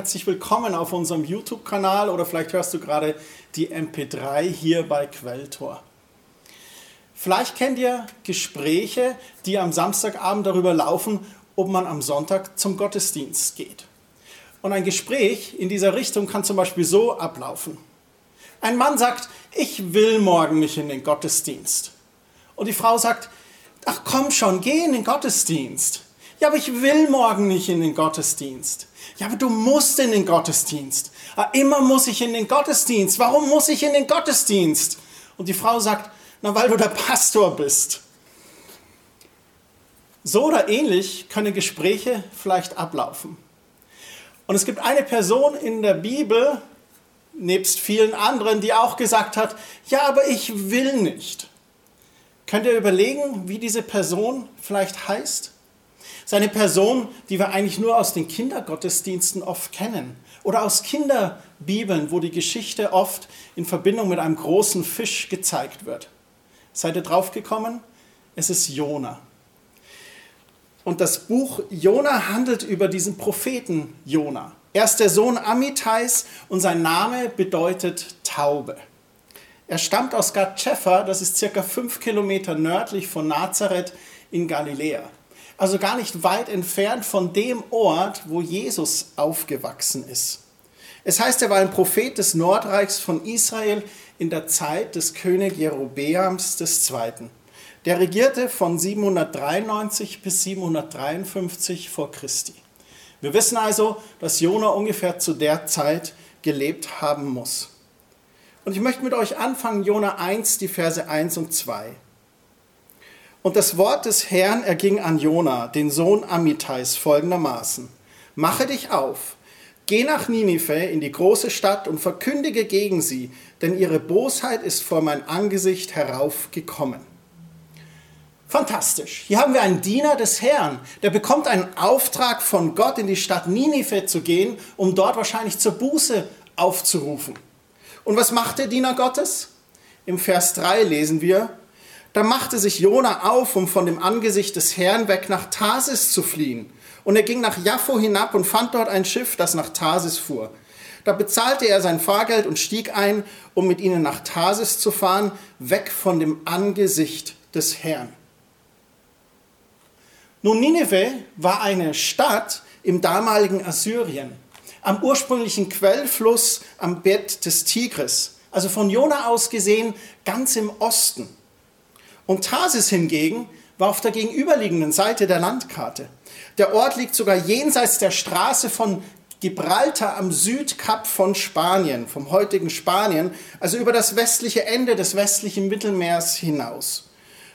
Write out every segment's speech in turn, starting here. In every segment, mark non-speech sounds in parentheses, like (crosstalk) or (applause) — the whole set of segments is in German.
Herzlich willkommen auf unserem YouTube-Kanal oder vielleicht hörst du gerade die MP3 hier bei Quelltor. Vielleicht kennt ihr Gespräche, die am Samstagabend darüber laufen, ob man am Sonntag zum Gottesdienst geht. Und ein Gespräch in dieser Richtung kann zum Beispiel so ablaufen. Ein Mann sagt, ich will morgen nicht in den Gottesdienst. Und die Frau sagt, ach komm schon, geh in den Gottesdienst. Ja, aber ich will morgen nicht in den Gottesdienst. Ja, aber du musst in den Gottesdienst. Ah, immer muss ich in den Gottesdienst. Warum muss ich in den Gottesdienst? Und die Frau sagt, na, weil du der Pastor bist. So oder ähnlich können Gespräche vielleicht ablaufen. Und es gibt eine Person in der Bibel, nebst vielen anderen, die auch gesagt hat, ja, aber ich will nicht. Könnt ihr überlegen, wie diese Person vielleicht heißt? Seine Person, die wir eigentlich nur aus den Kindergottesdiensten oft kennen oder aus Kinderbibeln, wo die Geschichte oft in Verbindung mit einem großen Fisch gezeigt wird. Seid ihr draufgekommen? Es ist Jona. Und das Buch Jona handelt über diesen Propheten Jona. Er ist der Sohn Amitais und sein Name bedeutet Taube. Er stammt aus Gad Shephar, das ist circa fünf Kilometer nördlich von Nazareth in Galiläa also gar nicht weit entfernt von dem Ort, wo Jesus aufgewachsen ist. Es heißt, er war ein Prophet des Nordreichs von Israel in der Zeit des König Jerobeams II. Der regierte von 793 bis 753 vor Christi. Wir wissen also, dass Jona ungefähr zu der Zeit gelebt haben muss. Und ich möchte mit euch anfangen, Jona 1, die Verse 1 und 2. Und das Wort des Herrn erging an Jona, den Sohn Amitais, folgendermaßen: Mache dich auf, geh nach Ninive in die große Stadt und verkündige gegen sie, denn ihre Bosheit ist vor mein Angesicht heraufgekommen. Fantastisch. Hier haben wir einen Diener des Herrn, der bekommt einen Auftrag von Gott, in die Stadt Ninive zu gehen, um dort wahrscheinlich zur Buße aufzurufen. Und was macht der Diener Gottes? Im Vers 3 lesen wir, da machte sich Jona auf, um von dem Angesicht des Herrn weg nach Tarsis zu fliehen. Und er ging nach Jaffo hinab und fand dort ein Schiff, das nach Tarsis fuhr. Da bezahlte er sein Fahrgeld und stieg ein, um mit ihnen nach Tarsis zu fahren, weg von dem Angesicht des Herrn. Nun, Nineveh war eine Stadt im damaligen Assyrien, am ursprünglichen Quellfluss am Bett des Tigris, also von Jona aus gesehen ganz im Osten. Und Tarsis hingegen war auf der gegenüberliegenden Seite der Landkarte. Der Ort liegt sogar jenseits der Straße von Gibraltar am Südkap von Spanien, vom heutigen Spanien, also über das westliche Ende des westlichen Mittelmeers hinaus.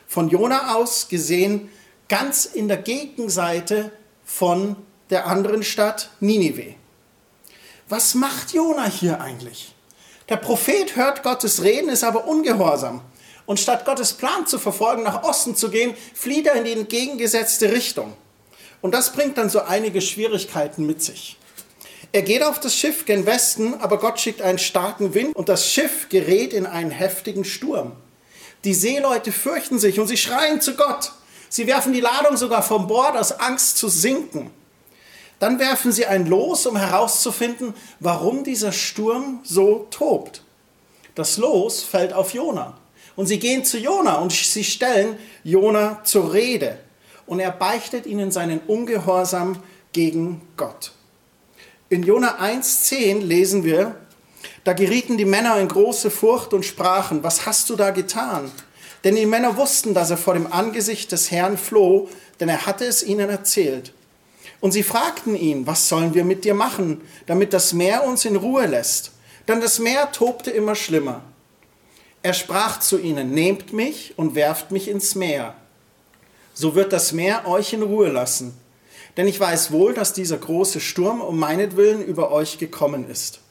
Von Jona aus gesehen ganz in der Gegenseite von der anderen Stadt Ninive. Was macht Jona hier eigentlich? Der Prophet hört Gottes Reden, ist aber ungehorsam. Und statt Gottes Plan zu verfolgen, nach Osten zu gehen, flieht er in die entgegengesetzte Richtung. Und das bringt dann so einige Schwierigkeiten mit sich. Er geht auf das Schiff gen Westen, aber Gott schickt einen starken Wind und das Schiff gerät in einen heftigen Sturm. Die Seeleute fürchten sich und sie schreien zu Gott. Sie werfen die Ladung sogar vom Bord aus Angst zu sinken. Dann werfen sie ein Los, um herauszufinden, warum dieser Sturm so tobt. Das Los fällt auf Jona. Und sie gehen zu Jona und sie stellen Jona zur Rede. Und er beichtet ihnen seinen Ungehorsam gegen Gott. In Jona 1,10 lesen wir, da gerieten die Männer in große Furcht und sprachen, was hast du da getan? Denn die Männer wussten, dass er vor dem Angesicht des Herrn floh, denn er hatte es ihnen erzählt. Und sie fragten ihn, was sollen wir mit dir machen, damit das Meer uns in Ruhe lässt? Denn das Meer tobte immer schlimmer. Er sprach zu ihnen, nehmt mich und werft mich ins Meer. So wird das Meer euch in Ruhe lassen. Denn ich weiß wohl, dass dieser große Sturm um meinetwillen über euch gekommen ist.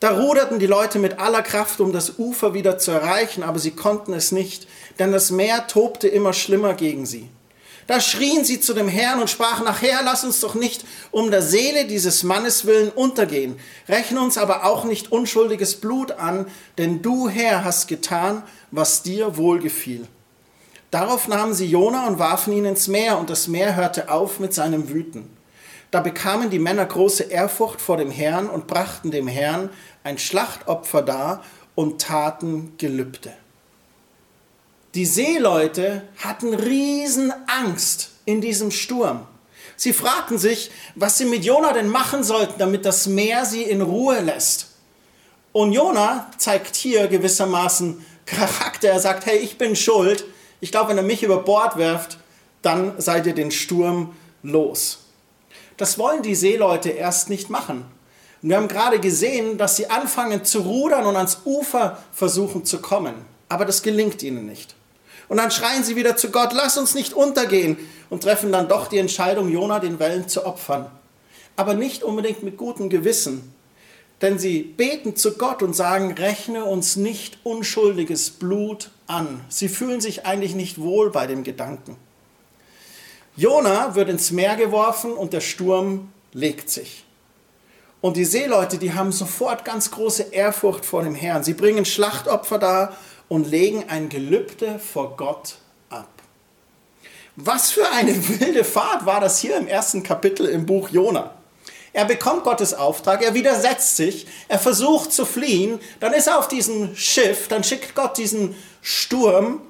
Da ruderten die Leute mit aller Kraft, um das Ufer wieder zu erreichen, aber sie konnten es nicht, denn das Meer tobte immer schlimmer gegen sie. Da schrien sie zu dem Herrn und sprachen, ach Herr, lass uns doch nicht um der Seele dieses Mannes willen untergehen. Rechne uns aber auch nicht unschuldiges Blut an, denn du, Herr, hast getan, was dir wohlgefiel. Darauf nahmen sie Jona und warfen ihn ins Meer, und das Meer hörte auf mit seinem Wüten. Da bekamen die Männer große Ehrfurcht vor dem Herrn und brachten dem Herrn ein Schlachtopfer dar und taten Gelübde. Die Seeleute hatten Riesenangst in diesem Sturm. Sie fragten sich, was sie mit Jona denn machen sollten, damit das Meer sie in Ruhe lässt. Und Jona zeigt hier gewissermaßen Charakter. Er sagt, hey, ich bin schuld. Ich glaube, wenn er mich über Bord wirft, dann seid ihr den Sturm los. Das wollen die Seeleute erst nicht machen. Und wir haben gerade gesehen, dass sie anfangen zu rudern und ans Ufer versuchen zu kommen. Aber das gelingt ihnen nicht. Und dann schreien sie wieder zu Gott, lass uns nicht untergehen und treffen dann doch die Entscheidung, Jona den Wellen zu opfern. Aber nicht unbedingt mit gutem Gewissen. Denn sie beten zu Gott und sagen, rechne uns nicht unschuldiges Blut an. Sie fühlen sich eigentlich nicht wohl bei dem Gedanken. Jona wird ins Meer geworfen und der Sturm legt sich. Und die Seeleute, die haben sofort ganz große Ehrfurcht vor dem Herrn. Sie bringen Schlachtopfer dar und legen ein Gelübde vor Gott ab. Was für eine (laughs) wilde Fahrt war das hier im ersten Kapitel im Buch Jona. Er bekommt Gottes Auftrag, er widersetzt sich, er versucht zu fliehen, dann ist er auf diesem Schiff, dann schickt Gott diesen Sturm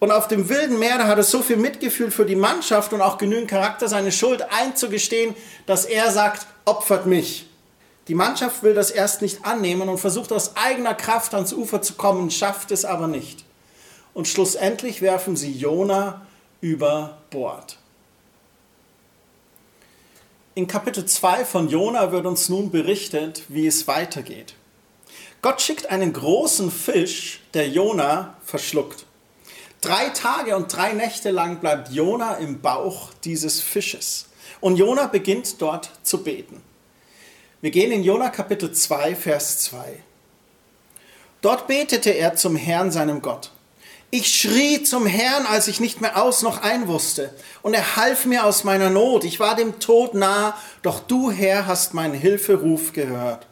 und auf dem wilden Meer, da hat er so viel Mitgefühl für die Mannschaft und auch genügend Charakter, seine Schuld einzugestehen, dass er sagt, opfert mich. Die Mannschaft will das erst nicht annehmen und versucht aus eigener Kraft ans Ufer zu kommen, schafft es aber nicht. Und schlussendlich werfen sie Jona über Bord. In Kapitel 2 von Jona wird uns nun berichtet, wie es weitergeht. Gott schickt einen großen Fisch, der Jona verschluckt. Drei Tage und drei Nächte lang bleibt Jona im Bauch dieses Fisches. Und Jona beginnt dort zu beten. Wir gehen in Jona Kapitel 2, Vers 2. Dort betete er zum Herrn, seinem Gott. Ich schrie zum Herrn, als ich nicht mehr aus noch ein wusste, und er half mir aus meiner Not. Ich war dem Tod nah, doch du, Herr, hast meinen Hilferuf gehört.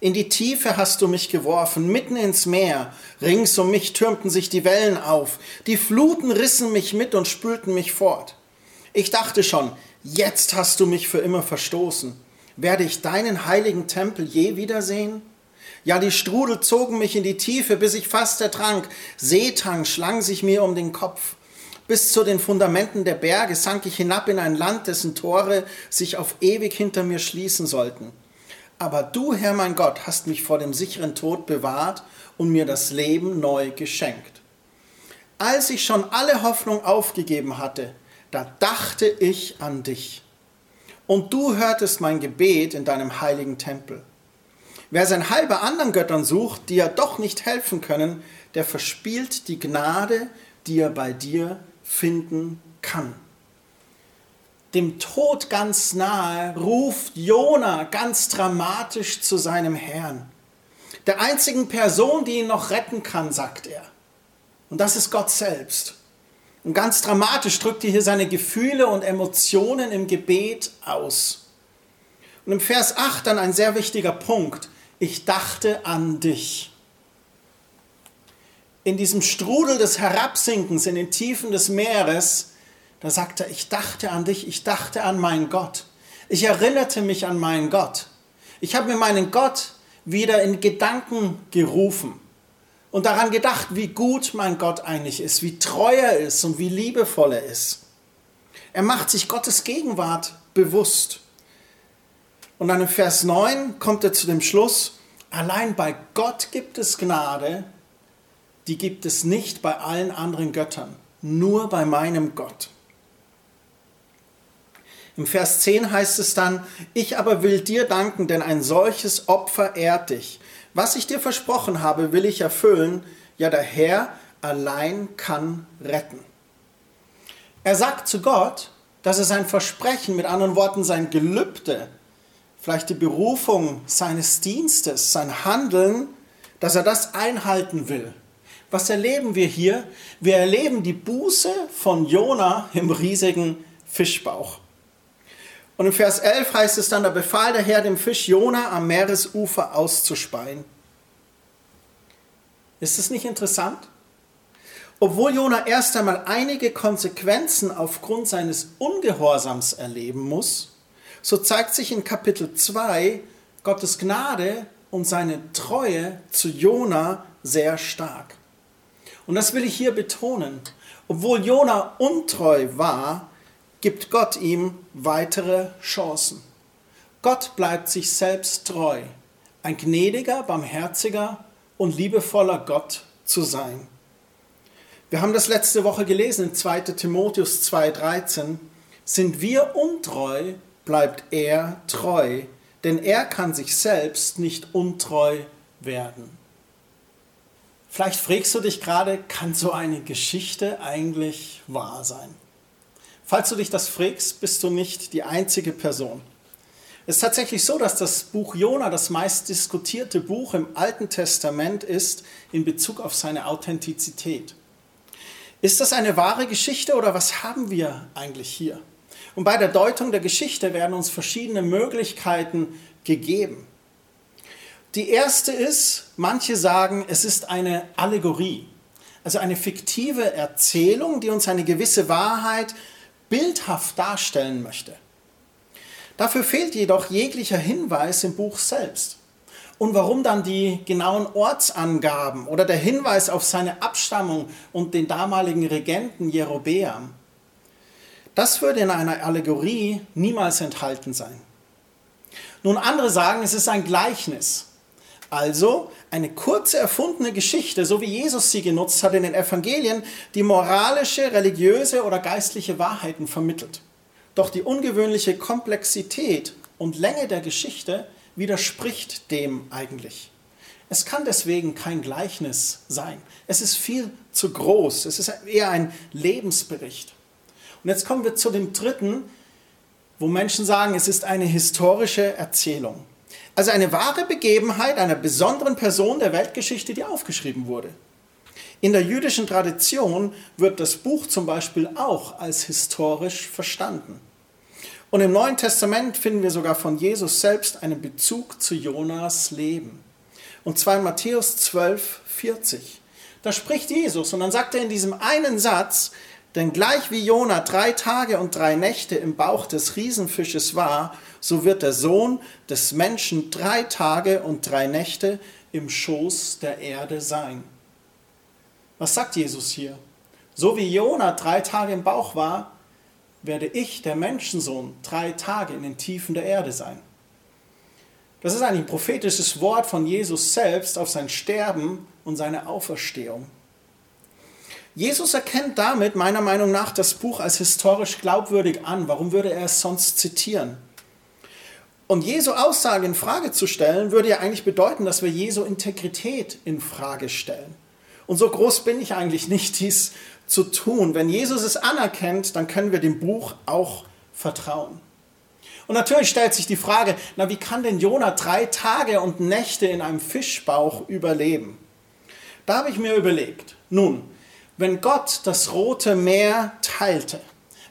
In die Tiefe hast du mich geworfen, mitten ins Meer. Rings um mich türmten sich die Wellen auf. Die Fluten rissen mich mit und spülten mich fort. Ich dachte schon, jetzt hast du mich für immer verstoßen. Werde ich deinen heiligen Tempel je wiedersehen? Ja, die Strudel zogen mich in die Tiefe, bis ich fast ertrank. Seetang schlang sich mir um den Kopf. Bis zu den Fundamenten der Berge sank ich hinab in ein Land, dessen Tore sich auf ewig hinter mir schließen sollten. Aber du, Herr mein Gott, hast mich vor dem sicheren Tod bewahrt und mir das Leben neu geschenkt. Als ich schon alle Hoffnung aufgegeben hatte, da dachte ich an dich und du hörtest mein Gebet in deinem heiligen Tempel. Wer sein Heil bei anderen Göttern sucht, die ja doch nicht helfen können, der verspielt die Gnade, die er bei dir finden kann. Dem Tod ganz nahe ruft Jona ganz dramatisch zu seinem Herrn. Der einzigen Person, die ihn noch retten kann, sagt er. Und das ist Gott selbst. Und ganz dramatisch drückt er hier seine Gefühle und Emotionen im Gebet aus. Und im Vers 8 dann ein sehr wichtiger Punkt. Ich dachte an dich. In diesem Strudel des Herabsinkens in den Tiefen des Meeres, da sagt er, ich dachte an dich, ich dachte an meinen Gott. Ich erinnerte mich an meinen Gott. Ich habe mir meinen Gott wieder in Gedanken gerufen und daran gedacht, wie gut mein Gott eigentlich ist, wie treu er ist und wie liebevoll er ist. Er macht sich Gottes Gegenwart bewusst. Und dann im Vers 9 kommt er zu dem Schluss, allein bei Gott gibt es Gnade, die gibt es nicht bei allen anderen Göttern, nur bei meinem Gott. Im Vers 10 heißt es dann, ich aber will dir danken, denn ein solches Opfer ehrt dich. Was ich dir versprochen habe, will ich erfüllen. Ja, der Herr allein kann retten. Er sagt zu Gott, dass er sein Versprechen, mit anderen Worten sein Gelübde, vielleicht die Berufung seines Dienstes, sein Handeln, dass er das einhalten will. Was erleben wir hier? Wir erleben die Buße von Jona im riesigen Fischbauch. Und im Vers 11 heißt es dann, da befahl der Herr dem Fisch Jona am Meeresufer auszuspeien. Ist das nicht interessant? Obwohl Jona erst einmal einige Konsequenzen aufgrund seines Ungehorsams erleben muss, so zeigt sich in Kapitel 2 Gottes Gnade und seine Treue zu Jona sehr stark. Und das will ich hier betonen. Obwohl Jona untreu war, gibt Gott ihm weitere Chancen. Gott bleibt sich selbst treu, ein gnädiger, barmherziger und liebevoller Gott zu sein. Wir haben das letzte Woche gelesen in 2 Timotheus 2.13. Sind wir untreu, bleibt er treu, denn er kann sich selbst nicht untreu werden. Vielleicht fragst du dich gerade, kann so eine Geschichte eigentlich wahr sein? Falls du dich das fragst, bist du nicht die einzige Person. Es ist tatsächlich so, dass das Buch Jona das meist diskutierte Buch im Alten Testament ist in Bezug auf seine Authentizität. Ist das eine wahre Geschichte oder was haben wir eigentlich hier? Und bei der Deutung der Geschichte werden uns verschiedene Möglichkeiten gegeben. Die erste ist, manche sagen, es ist eine Allegorie, also eine fiktive Erzählung, die uns eine gewisse Wahrheit bildhaft darstellen möchte. Dafür fehlt jedoch jeglicher Hinweis im Buch selbst. Und warum dann die genauen Ortsangaben oder der Hinweis auf seine Abstammung und den damaligen Regenten Jerobeam? Das würde in einer Allegorie niemals enthalten sein. Nun, andere sagen, es ist ein Gleichnis. Also eine kurze erfundene Geschichte, so wie Jesus sie genutzt hat in den Evangelien, die moralische, religiöse oder geistliche Wahrheiten vermittelt. Doch die ungewöhnliche Komplexität und Länge der Geschichte widerspricht dem eigentlich. Es kann deswegen kein Gleichnis sein. Es ist viel zu groß. Es ist eher ein Lebensbericht. Und jetzt kommen wir zu dem dritten, wo Menschen sagen, es ist eine historische Erzählung. Also eine wahre Begebenheit einer besonderen Person der Weltgeschichte, die aufgeschrieben wurde. In der jüdischen Tradition wird das Buch zum Beispiel auch als historisch verstanden. Und im Neuen Testament finden wir sogar von Jesus selbst einen Bezug zu Jonas Leben. Und zwar in Matthäus 12, 40. Da spricht Jesus und dann sagt er in diesem einen Satz, denn gleich wie Jona drei Tage und drei Nächte im Bauch des Riesenfisches war, so wird der Sohn des Menschen drei Tage und drei Nächte im Schoß der Erde sein. Was sagt Jesus hier? So wie Jona drei Tage im Bauch war, werde ich, der Menschensohn, drei Tage in den Tiefen der Erde sein. Das ist ein prophetisches Wort von Jesus selbst auf sein Sterben und seine Auferstehung. Jesus erkennt damit meiner Meinung nach das Buch als historisch glaubwürdig an. Warum würde er es sonst zitieren? Und Jesu Aussage in Frage zu stellen, würde ja eigentlich bedeuten, dass wir Jesu Integrität in Frage stellen. Und so groß bin ich eigentlich nicht, (laughs) dies zu tun. Wenn Jesus es anerkennt, dann können wir dem Buch auch vertrauen. Und natürlich stellt sich die Frage, na wie kann denn Jona drei Tage und Nächte in einem Fischbauch überleben? Da habe ich mir überlegt, nun, wenn Gott das rote Meer teilte,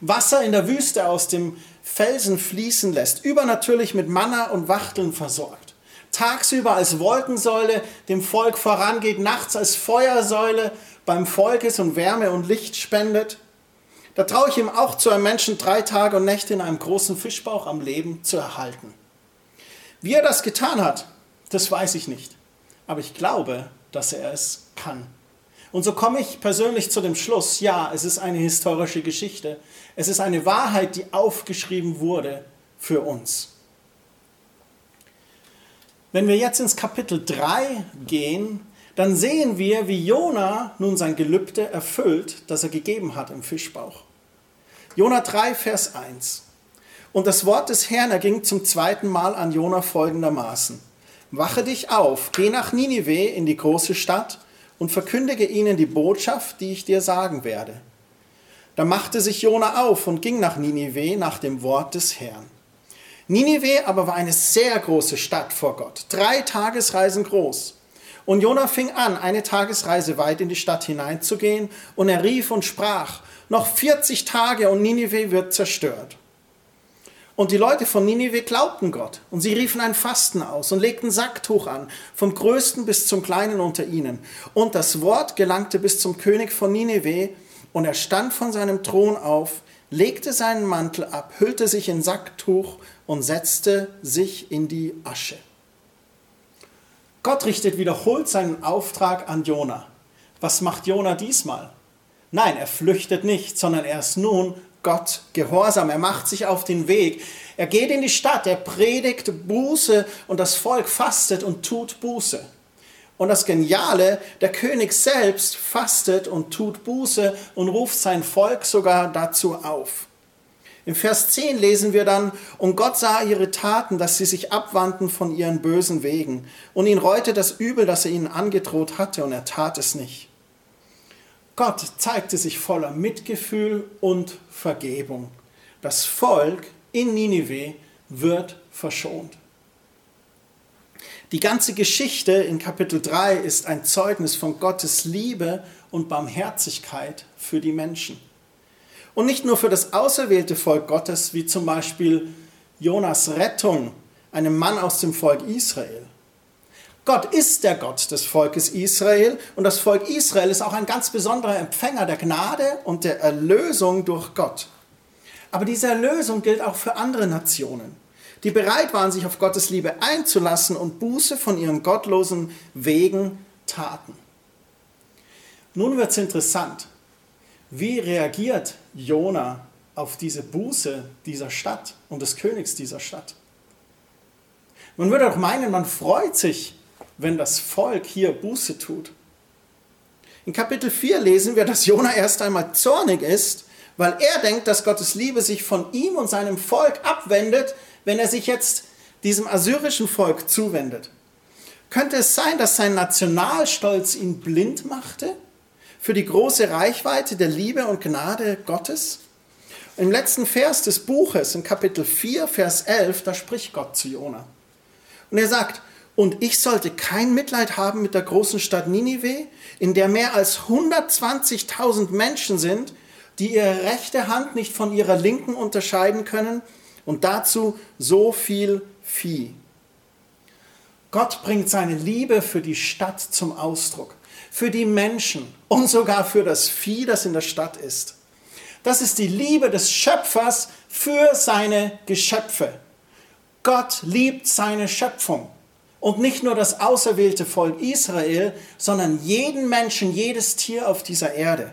Wasser in der Wüste aus dem Felsen fließen lässt, übernatürlich mit Manna und Wachteln versorgt, tagsüber als Wolkensäule dem Volk vorangeht, nachts als Feuersäule beim Volk ist und Wärme und Licht spendet. Da traue ich ihm auch zu einem Menschen drei Tage und Nächte in einem großen Fischbauch am Leben zu erhalten. Wie er das getan hat, das weiß ich nicht. Aber ich glaube, dass er es kann. Und so komme ich persönlich zu dem Schluss, ja, es ist eine historische Geschichte. Es ist eine Wahrheit, die aufgeschrieben wurde für uns. Wenn wir jetzt ins Kapitel 3 gehen, dann sehen wir, wie Jona nun sein Gelübde erfüllt, das er gegeben hat im Fischbauch. Jona 3, Vers 1. Und das Wort des Herrn erging zum zweiten Mal an Jona folgendermaßen. Wache dich auf, geh nach Ninive in die große Stadt und verkündige ihnen die Botschaft, die ich dir sagen werde. Da machte sich Jona auf und ging nach Ninive nach dem Wort des Herrn. Ninive aber war eine sehr große Stadt vor Gott, drei Tagesreisen groß. Und Jona fing an, eine Tagesreise weit in die Stadt hineinzugehen, und er rief und sprach, noch 40 Tage und Ninive wird zerstört. Und die Leute von Ninive glaubten Gott, und sie riefen ein Fasten aus und legten Sacktuch an, vom größten bis zum kleinen unter ihnen. Und das Wort gelangte bis zum König von Ninive, und er stand von seinem Thron auf, legte seinen Mantel ab, hüllte sich in Sacktuch und setzte sich in die Asche. Gott richtet wiederholt seinen Auftrag an Jona. Was macht Jona diesmal? Nein, er flüchtet nicht, sondern er ist nun Gott gehorsam. Er macht sich auf den Weg. Er geht in die Stadt, er predigt Buße und das Volk fastet und tut Buße. Und das Geniale, der König selbst fastet und tut Buße und ruft sein Volk sogar dazu auf. Im Vers 10 lesen wir dann, und Gott sah ihre Taten, dass sie sich abwandten von ihren bösen Wegen, und ihn reute das Übel, das er ihnen angedroht hatte, und er tat es nicht. Gott zeigte sich voller Mitgefühl und Vergebung. Das Volk in Ninive wird verschont. Die ganze Geschichte in Kapitel 3 ist ein Zeugnis von Gottes Liebe und Barmherzigkeit für die Menschen. Und nicht nur für das auserwählte Volk Gottes, wie zum Beispiel Jonas Rettung, einem Mann aus dem Volk Israel. Gott ist der Gott des Volkes Israel und das Volk Israel ist auch ein ganz besonderer Empfänger der Gnade und der Erlösung durch Gott. Aber diese Erlösung gilt auch für andere Nationen die bereit waren, sich auf Gottes Liebe einzulassen und Buße von ihren gottlosen Wegen taten. Nun wird es interessant. Wie reagiert Jona auf diese Buße dieser Stadt und des Königs dieser Stadt? Man würde auch meinen, man freut sich, wenn das Volk hier Buße tut. In Kapitel 4 lesen wir, dass Jona erst einmal zornig ist, weil er denkt, dass Gottes Liebe sich von ihm und seinem Volk abwendet, wenn er sich jetzt diesem assyrischen Volk zuwendet? Könnte es sein, dass sein Nationalstolz ihn blind machte für die große Reichweite der Liebe und Gnade Gottes? Im letzten Vers des Buches, in Kapitel 4, Vers 11, da spricht Gott zu Jona. Und er sagt, und ich sollte kein Mitleid haben mit der großen Stadt Ninive, in der mehr als 120.000 Menschen sind, die ihre rechte Hand nicht von ihrer linken unterscheiden können und dazu so viel Vieh. Gott bringt seine Liebe für die Stadt zum Ausdruck, für die Menschen und sogar für das Vieh, das in der Stadt ist. Das ist die Liebe des Schöpfers für seine Geschöpfe. Gott liebt seine Schöpfung. Und nicht nur das auserwählte Volk Israel, sondern jeden Menschen, jedes Tier auf dieser Erde.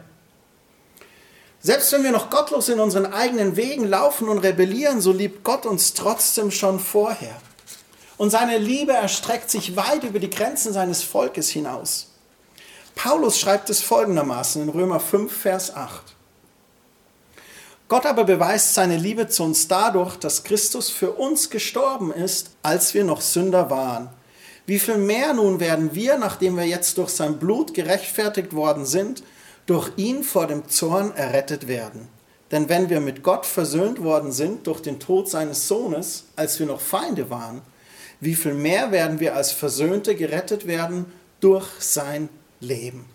Selbst wenn wir noch gottlos in unseren eigenen Wegen laufen und rebellieren, so liebt Gott uns trotzdem schon vorher. Und seine Liebe erstreckt sich weit über die Grenzen seines Volkes hinaus. Paulus schreibt es folgendermaßen in Römer 5, Vers 8. Gott aber beweist seine Liebe zu uns dadurch, dass Christus für uns gestorben ist, als wir noch Sünder waren. Wie viel mehr nun werden wir, nachdem wir jetzt durch sein Blut gerechtfertigt worden sind, durch ihn vor dem Zorn errettet werden. Denn wenn wir mit Gott versöhnt worden sind durch den Tod seines Sohnes, als wir noch Feinde waren, wie viel mehr werden wir als Versöhnte gerettet werden durch sein Leben.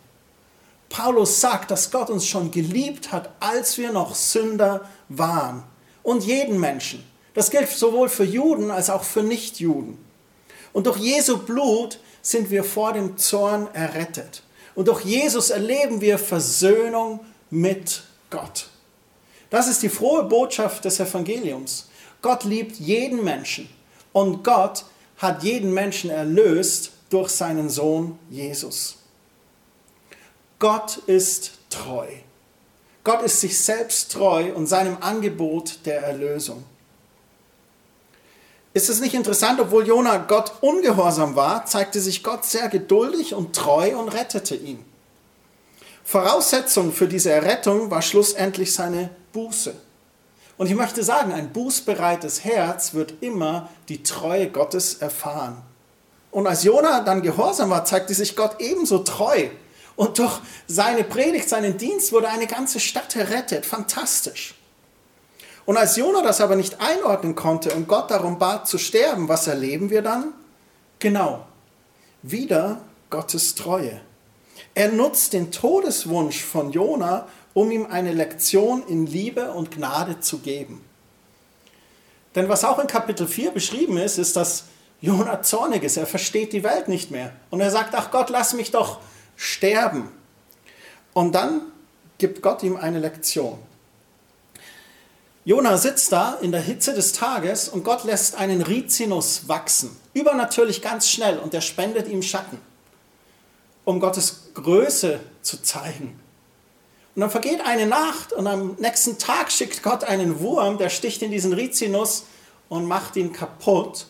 Paulus sagt, dass Gott uns schon geliebt hat, als wir noch Sünder waren. Und jeden Menschen. Das gilt sowohl für Juden als auch für Nichtjuden. Und durch Jesu Blut sind wir vor dem Zorn errettet. Und durch Jesus erleben wir Versöhnung mit Gott. Das ist die frohe Botschaft des Evangeliums. Gott liebt jeden Menschen und Gott hat jeden Menschen erlöst durch seinen Sohn Jesus. Gott ist treu. Gott ist sich selbst treu und seinem Angebot der Erlösung. Ist es nicht interessant, obwohl Jona Gott ungehorsam war, zeigte sich Gott sehr geduldig und treu und rettete ihn. Voraussetzung für diese Errettung war schlussendlich seine Buße. Und ich möchte sagen, ein bußbereites Herz wird immer die Treue Gottes erfahren. Und als Jona dann gehorsam war, zeigte sich Gott ebenso treu. Und durch seine Predigt, seinen Dienst wurde eine ganze Stadt errettet. Fantastisch. Und als Jona das aber nicht einordnen konnte und Gott darum bat zu sterben, was erleben wir dann? Genau, wieder Gottes Treue. Er nutzt den Todeswunsch von Jona, um ihm eine Lektion in Liebe und Gnade zu geben. Denn was auch in Kapitel 4 beschrieben ist, ist, dass Jona zornig ist. Er versteht die Welt nicht mehr. Und er sagt, ach Gott, lass mich doch sterben. Und dann gibt Gott ihm eine Lektion. Jona sitzt da in der Hitze des Tages und Gott lässt einen Rizinus wachsen. Übernatürlich ganz schnell und der spendet ihm Schatten, um Gottes Größe zu zeigen. Und dann vergeht eine Nacht und am nächsten Tag schickt Gott einen Wurm, der sticht in diesen Rizinus und macht ihn kaputt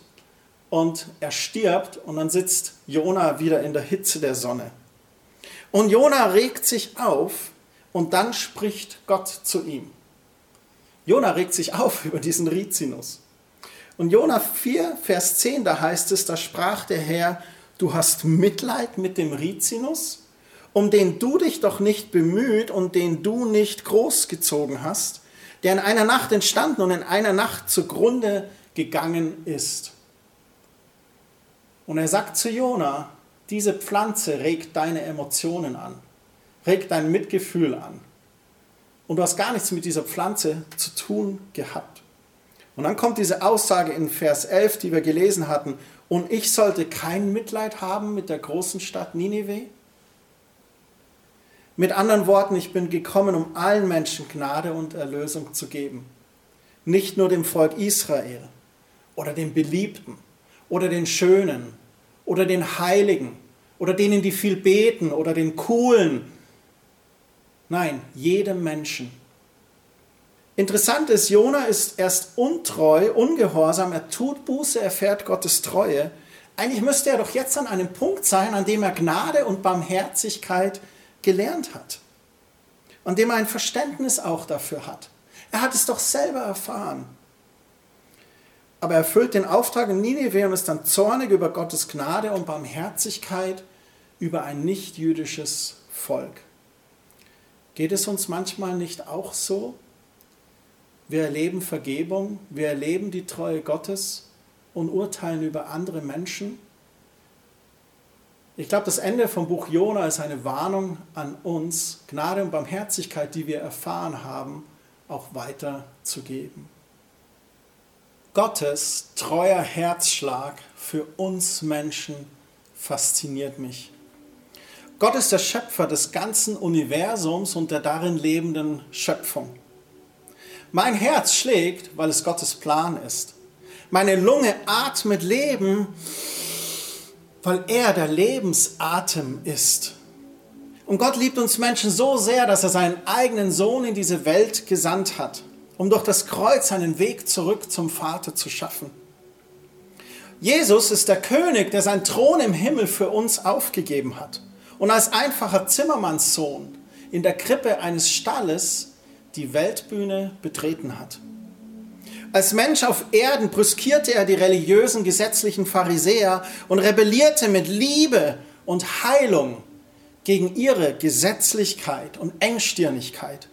und er stirbt und dann sitzt Jona wieder in der Hitze der Sonne. Und Jona regt sich auf und dann spricht Gott zu ihm. Jona regt sich auf (laughs) über diesen Rizinus. Und Jona 4, Vers 10, da heißt es, da sprach der Herr, du hast Mitleid mit dem Rizinus, um den du dich doch nicht bemüht und den du nicht großgezogen hast, der in einer Nacht entstanden und in einer Nacht zugrunde gegangen ist. Und er sagt zu Jona, diese Pflanze regt deine Emotionen an, regt dein Mitgefühl an. Und du hast gar nichts mit dieser Pflanze zu tun gehabt. Und dann kommt diese Aussage in Vers 11, die wir gelesen hatten, und ich sollte kein Mitleid haben mit der großen Stadt Ninive? Mit anderen Worten, ich bin gekommen, um allen Menschen Gnade und Erlösung zu geben. Nicht nur dem Volk Israel oder den Beliebten oder den Schönen oder den Heiligen oder denen, die viel beten oder den Coolen. Nein, jedem Menschen. Interessant ist, Jona ist erst untreu, ungehorsam, er tut Buße, er fährt Gottes Treue. Eigentlich müsste er doch jetzt an einem Punkt sein, an dem er Gnade und Barmherzigkeit gelernt hat. An dem er ein Verständnis auch dafür hat. Er hat es doch selber erfahren. Aber er erfüllt den Auftrag in Nineveh und ist dann zornig über Gottes Gnade und Barmherzigkeit über ein nichtjüdisches Volk. Geht es uns manchmal nicht auch so? Wir erleben Vergebung, wir erleben die Treue Gottes und urteilen über andere Menschen ich glaube, das Ende vom Buch Jona ist eine Warnung an uns, Gnade und Barmherzigkeit, die wir erfahren haben, auch weiterzugeben. Gottes treuer Herzschlag für uns Menschen fasziniert mich. Gott ist der Schöpfer des ganzen Universums und der darin lebenden Schöpfung. Mein Herz schlägt, weil es Gottes Plan ist. Meine Lunge atmet Leben, weil er der Lebensatem ist. Und Gott liebt uns Menschen so sehr, dass er seinen eigenen Sohn in diese Welt gesandt hat, um durch das Kreuz einen Weg zurück zum Vater zu schaffen. Jesus ist der König, der seinen Thron im Himmel für uns aufgegeben hat und als einfacher Zimmermannssohn in der Krippe eines Stalles die Weltbühne betreten hat. Als Mensch auf Erden brüskierte er die religiösen gesetzlichen Pharisäer und rebellierte mit Liebe und Heilung gegen ihre Gesetzlichkeit und Engstirnigkeit.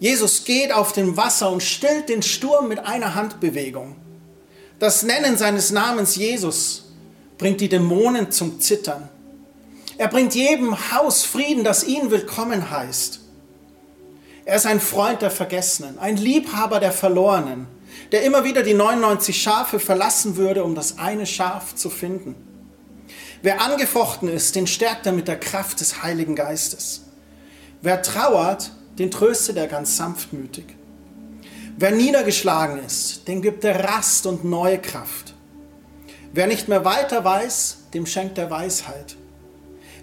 Jesus geht auf dem Wasser und stillt den Sturm mit einer Handbewegung. Das Nennen seines Namens Jesus bringt die Dämonen zum Zittern. Er bringt jedem Haus Frieden, das ihn willkommen heißt. Er ist ein Freund der Vergessenen, ein Liebhaber der Verlorenen, der immer wieder die 99 Schafe verlassen würde, um das eine Schaf zu finden. Wer angefochten ist, den stärkt er mit der Kraft des Heiligen Geistes. Wer trauert, den tröstet er ganz sanftmütig. Wer niedergeschlagen ist, den gibt er Rast und neue Kraft. Wer nicht mehr weiter weiß, dem schenkt er Weisheit.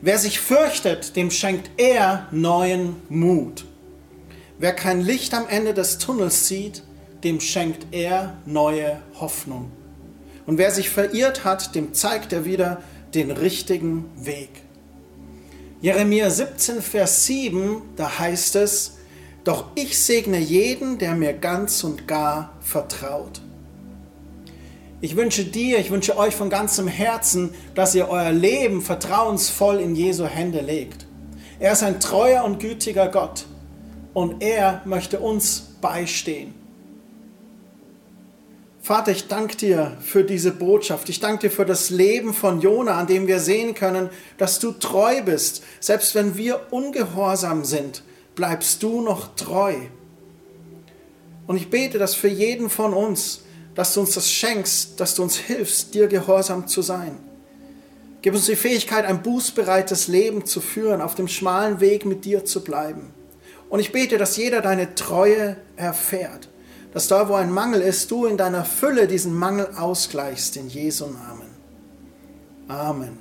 Wer sich fürchtet, dem schenkt er neuen Mut. Wer kein Licht am Ende des Tunnels sieht, dem schenkt er neue Hoffnung. Und wer sich verirrt hat, dem zeigt er wieder den richtigen Weg. Jeremia 17, Vers 7, da heißt es, Doch ich segne jeden, der mir ganz und gar vertraut. Ich wünsche dir, ich wünsche euch von ganzem Herzen, dass ihr euer Leben vertrauensvoll in Jesu Hände legt. Er ist ein treuer und gütiger Gott und er möchte uns beistehen. Vater, ich danke dir für diese Botschaft. Ich danke dir für das Leben von Jona, an dem wir sehen können, dass du treu bist. Selbst wenn wir ungehorsam sind, bleibst du noch treu. Und ich bete, dass für jeden von uns, dass du uns das schenkst, dass du uns hilfst, dir gehorsam zu sein. Gib uns die Fähigkeit, ein bußbereites Leben zu führen, auf dem schmalen Weg mit dir zu bleiben Und ich bete, dass jeder deine Treue erfährt. Dass da, wo ein Mangel ist, du in deiner Fülle diesen Mangel ausgleichst. In Jesu Namen. Amen.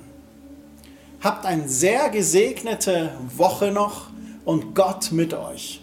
Habt eine sehr gesegnete Woche noch und Gott mit euch.